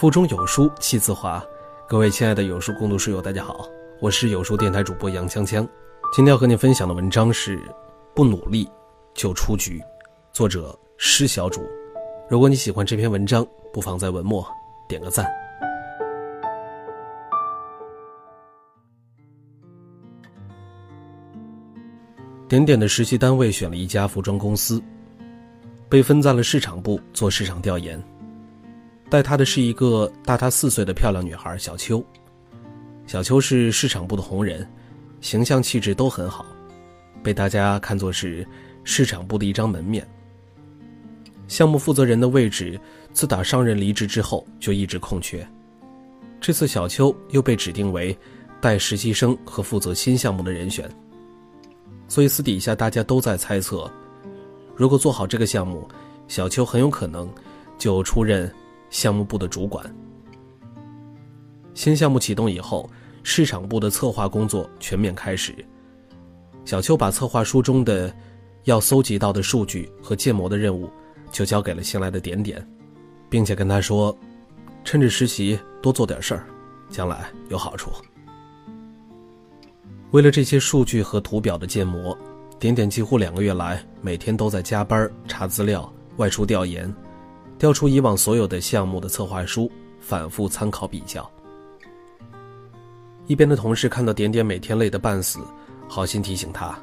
腹中有书气自华，各位亲爱的有书共读书友，大家好，我是有书电台主播杨锵锵。今天要和你分享的文章是《不努力就出局》，作者施小主。如果你喜欢这篇文章，不妨在文末点个赞。点点的实习单位选了一家服装公司，被分在了市场部做市场调研。带他的是一个大他四岁的漂亮女孩小秋。小秋是市场部的红人，形象气质都很好，被大家看作是市场部的一张门面。项目负责人的位置，自打上任离职之后就一直空缺。这次小秋又被指定为带实习生和负责新项目的人选，所以私底下大家都在猜测，如果做好这个项目，小秋很有可能就出任。项目部的主管。新项目启动以后，市场部的策划工作全面开始。小邱把策划书中的要搜集到的数据和建模的任务，就交给了新来的点点，并且跟他说：“趁着实习多做点事儿，将来有好处。”为了这些数据和图表的建模，点点几乎两个月来每天都在加班查资料、外出调研。调出以往所有的项目的策划书，反复参考比较。一边的同事看到点点每天累得半死，好心提醒他：“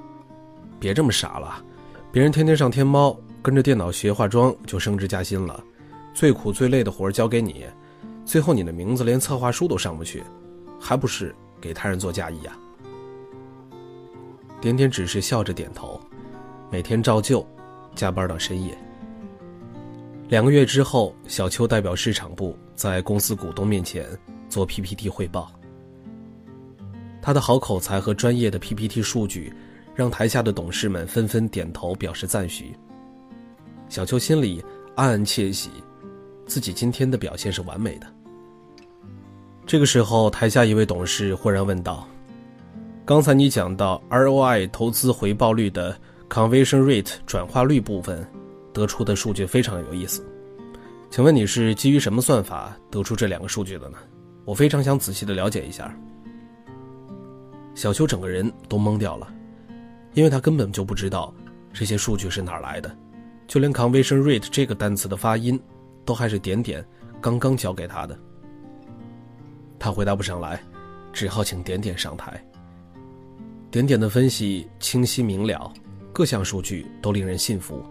别这么傻了，别人天天上天猫跟着电脑学化妆就升职加薪了，最苦最累的活交给你，最后你的名字连策划书都上不去，还不是给他人做嫁衣呀？”点点只是笑着点头，每天照旧加班到深夜。两个月之后，小邱代表市场部在公司股东面前做 PPT 汇报。他的好口才和专业的 PPT 数据，让台下的董事们纷纷点头表示赞许。小邱心里暗暗窃喜，自己今天的表现是完美的。这个时候，台下一位董事忽然问道：“刚才你讲到 ROI 投资回报率的 Conversion Rate 转化率部分。”得出的数据非常有意思，请问你是基于什么算法得出这两个数据的呢？我非常想仔细的了解一下。小邱整个人都懵掉了，因为他根本就不知道这些数据是哪来的，就连 conversion rate 这个单词的发音，都还是点点刚刚教给他的。他回答不上来，只好请点点上台。点点的分析清晰明了，各项数据都令人信服。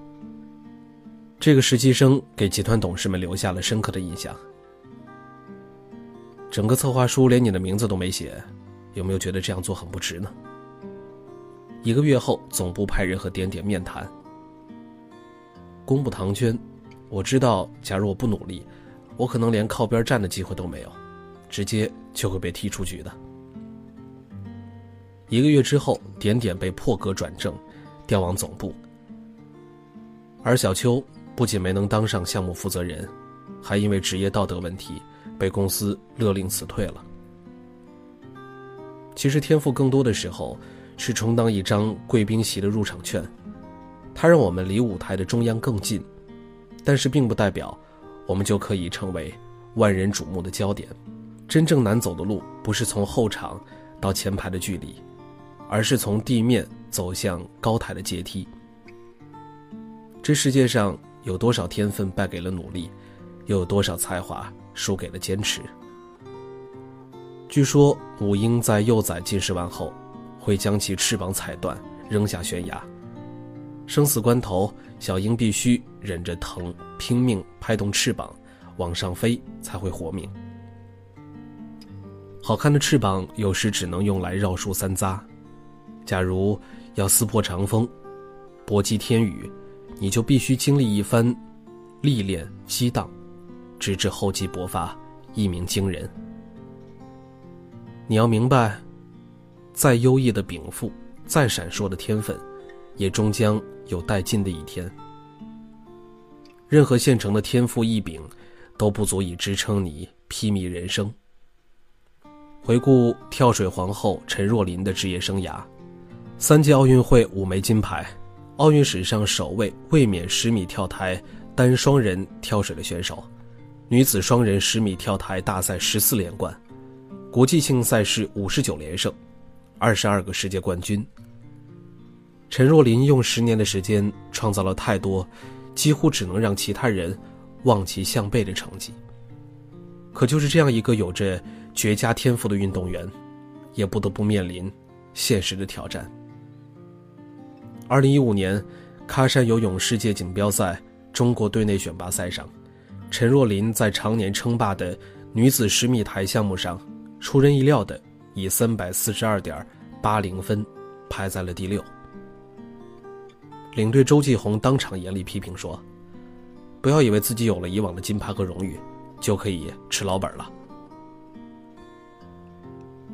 这个实习生给集团董事们留下了深刻的印象。整个策划书连你的名字都没写，有没有觉得这样做很不值呢？一个月后，总部派人和点点面谈。公布唐娟，我知道，假如我不努力，我可能连靠边站的机会都没有，直接就会被踢出局的。一个月之后，点点被破格转正，调往总部，而小邱。不仅没能当上项目负责人，还因为职业道德问题被公司勒令辞退了。其实天赋更多的时候是充当一张贵宾席的入场券，它让我们离舞台的中央更近，但是并不代表我们就可以成为万人瞩目的焦点。真正难走的路不是从后场到前排的距离，而是从地面走向高台的阶梯。这世界上。有多少天分败给了努力，又有多少才华输给了坚持？据说母鹰在幼崽进食完后，会将其翅膀踩断，扔下悬崖。生死关头，小鹰必须忍着疼，拼命拍动翅膀，往上飞才会活命。好看的翅膀有时只能用来绕树三匝，假如要撕破长风，搏击天宇。你就必须经历一番历练激荡，直至厚积薄发，一鸣惊人。你要明白，再优异的禀赋，再闪烁的天分，也终将有殆尽的一天。任何现成的天赋异禀，都不足以支撑你披靡人生。回顾跳水皇后陈若琳的职业生涯，三届奥运会五枚金牌。奥运史上首位卫冕十米跳台单双人跳水的选手，女子双人十米跳台大赛十四连冠，国际性赛事五十九连胜，二十二个世界冠军。陈若琳用十年的时间创造了太多，几乎只能让其他人望其项背的成绩。可就是这样一个有着绝佳天赋的运动员，也不得不面临现实的挑战。二零一五年，喀山游泳世界锦标赛中国队内选拔赛上，陈若琳在常年称霸的女子十米台项目上，出人意料的以三百四十二点八零分排在了第六。领队周继红当场严厉批评说：“不要以为自己有了以往的金牌和荣誉，就可以吃老本了。”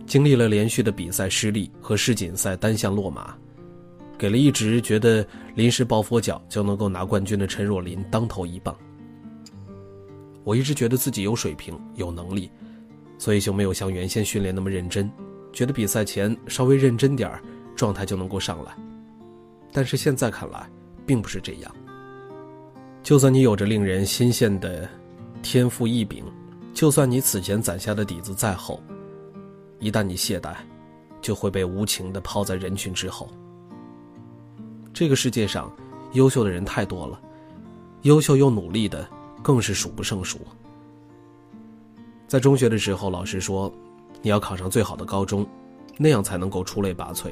经历了连续的比赛失利和世锦赛单项落马，给了一直觉得临时抱佛脚就能够拿冠军的陈若琳当头一棒。我一直觉得自己有水平、有能力，所以就没有像原先训练那么认真，觉得比赛前稍微认真点儿，状态就能够上来。但是现在看来，并不是这样。就算你有着令人新鲜的天赋异禀，就算你此前攒下的底子再厚，一旦你懈怠，就会被无情的抛在人群之后。这个世界上，优秀的人太多了，优秀又努力的更是数不胜数。在中学的时候，老师说，你要考上最好的高中，那样才能够出类拔萃。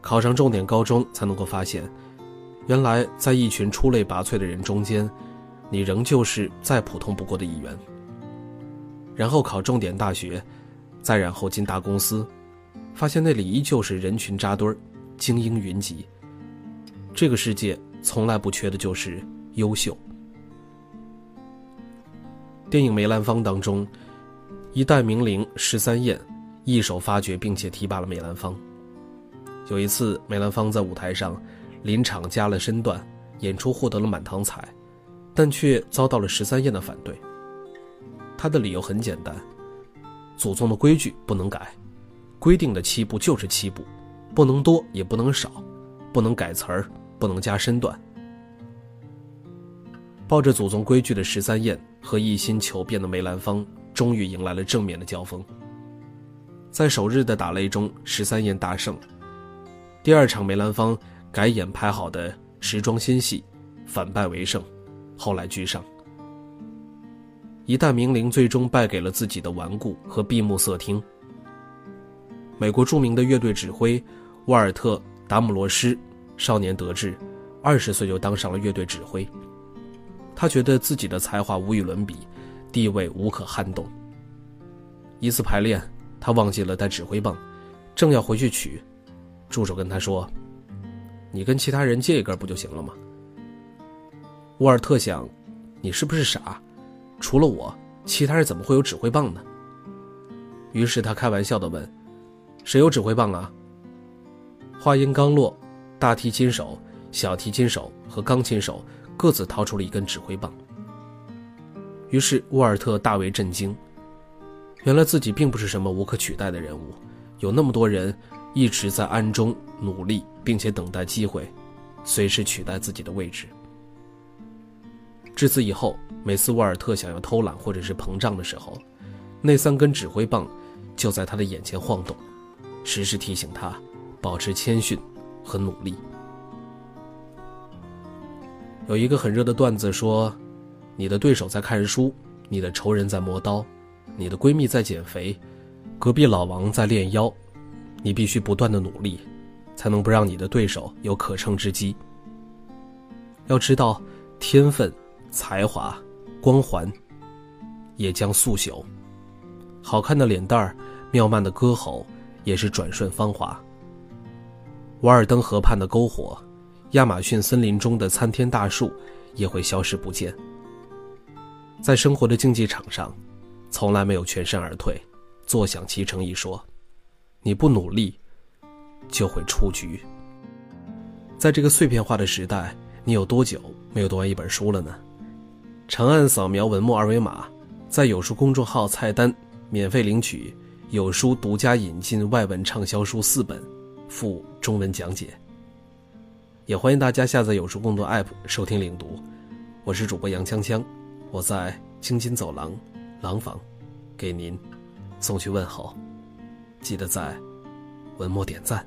考上重点高中才能够发现，原来在一群出类拔萃的人中间，你仍旧是再普通不过的一员。然后考重点大学，再然后进大公司，发现那里依旧是人群扎堆儿，精英云集。这个世界从来不缺的就是优秀。电影《梅兰芳》当中，一代名伶十三燕，一手发掘并且提拔了梅兰芳。有一次，梅兰芳在舞台上临场加了身段，演出获得了满堂彩，但却遭到了十三燕的反对。他的理由很简单：祖宗的规矩不能改，规定的七步就是七步，不能多也不能少，不能改词儿，不能加身段。抱着祖宗规矩的十三燕和一心求变的梅兰芳，终于迎来了正面的交锋。在首日的打擂中，十三燕大胜。第二场，梅兰芳改演拍好的时装新戏，反败为胜，后来居上。一代名伶最终败给了自己的顽固和闭目塞听。美国著名的乐队指挥沃尔特·达姆罗斯少年得志，二十岁就当上了乐队指挥。他觉得自己的才华无与伦比，地位无可撼动。一次排练，他忘记了带指挥棒，正要回去取。助手跟他说：“你跟其他人借一根不就行了吗？”沃尔特想：“你是不是傻？除了我，其他人怎么会有指挥棒呢？”于是他开玩笑的问：“谁有指挥棒啊？”话音刚落，大提琴手、小提琴手和钢琴手各自掏出了一根指挥棒。于是沃尔特大为震惊，原来自己并不是什么无可取代的人物，有那么多人。一直在暗中努力，并且等待机会，随时取代自己的位置。至此以后，每次沃尔特想要偷懒或者是膨胀的时候，那三根指挥棒就在他的眼前晃动，时时提醒他保持谦逊和努力。有一个很热的段子说：“你的对手在看书，你的仇人在磨刀，你的闺蜜在减肥，隔壁老王在练腰。”你必须不断的努力，才能不让你的对手有可乘之机。要知道，天分、才华、光环，也将速朽；好看的脸蛋儿、妙曼的歌喉，也是转瞬芳华。瓦尔登河畔的篝火，亚马逊森林中的参天大树，也会消失不见。在生活的竞技场上，从来没有全身而退、坐享其成一说。你不努力，就会出局。在这个碎片化的时代，你有多久没有读完一本书了呢？长按扫描文末二维码，在有书公众号菜单免费领取有书独家引进外文畅销书四本，附中文讲解。也欢迎大家下载有书共读 App 收听领读。我是主播杨锵锵，我在。京津走廊廊坊，给您送去问候。记得在文末点赞。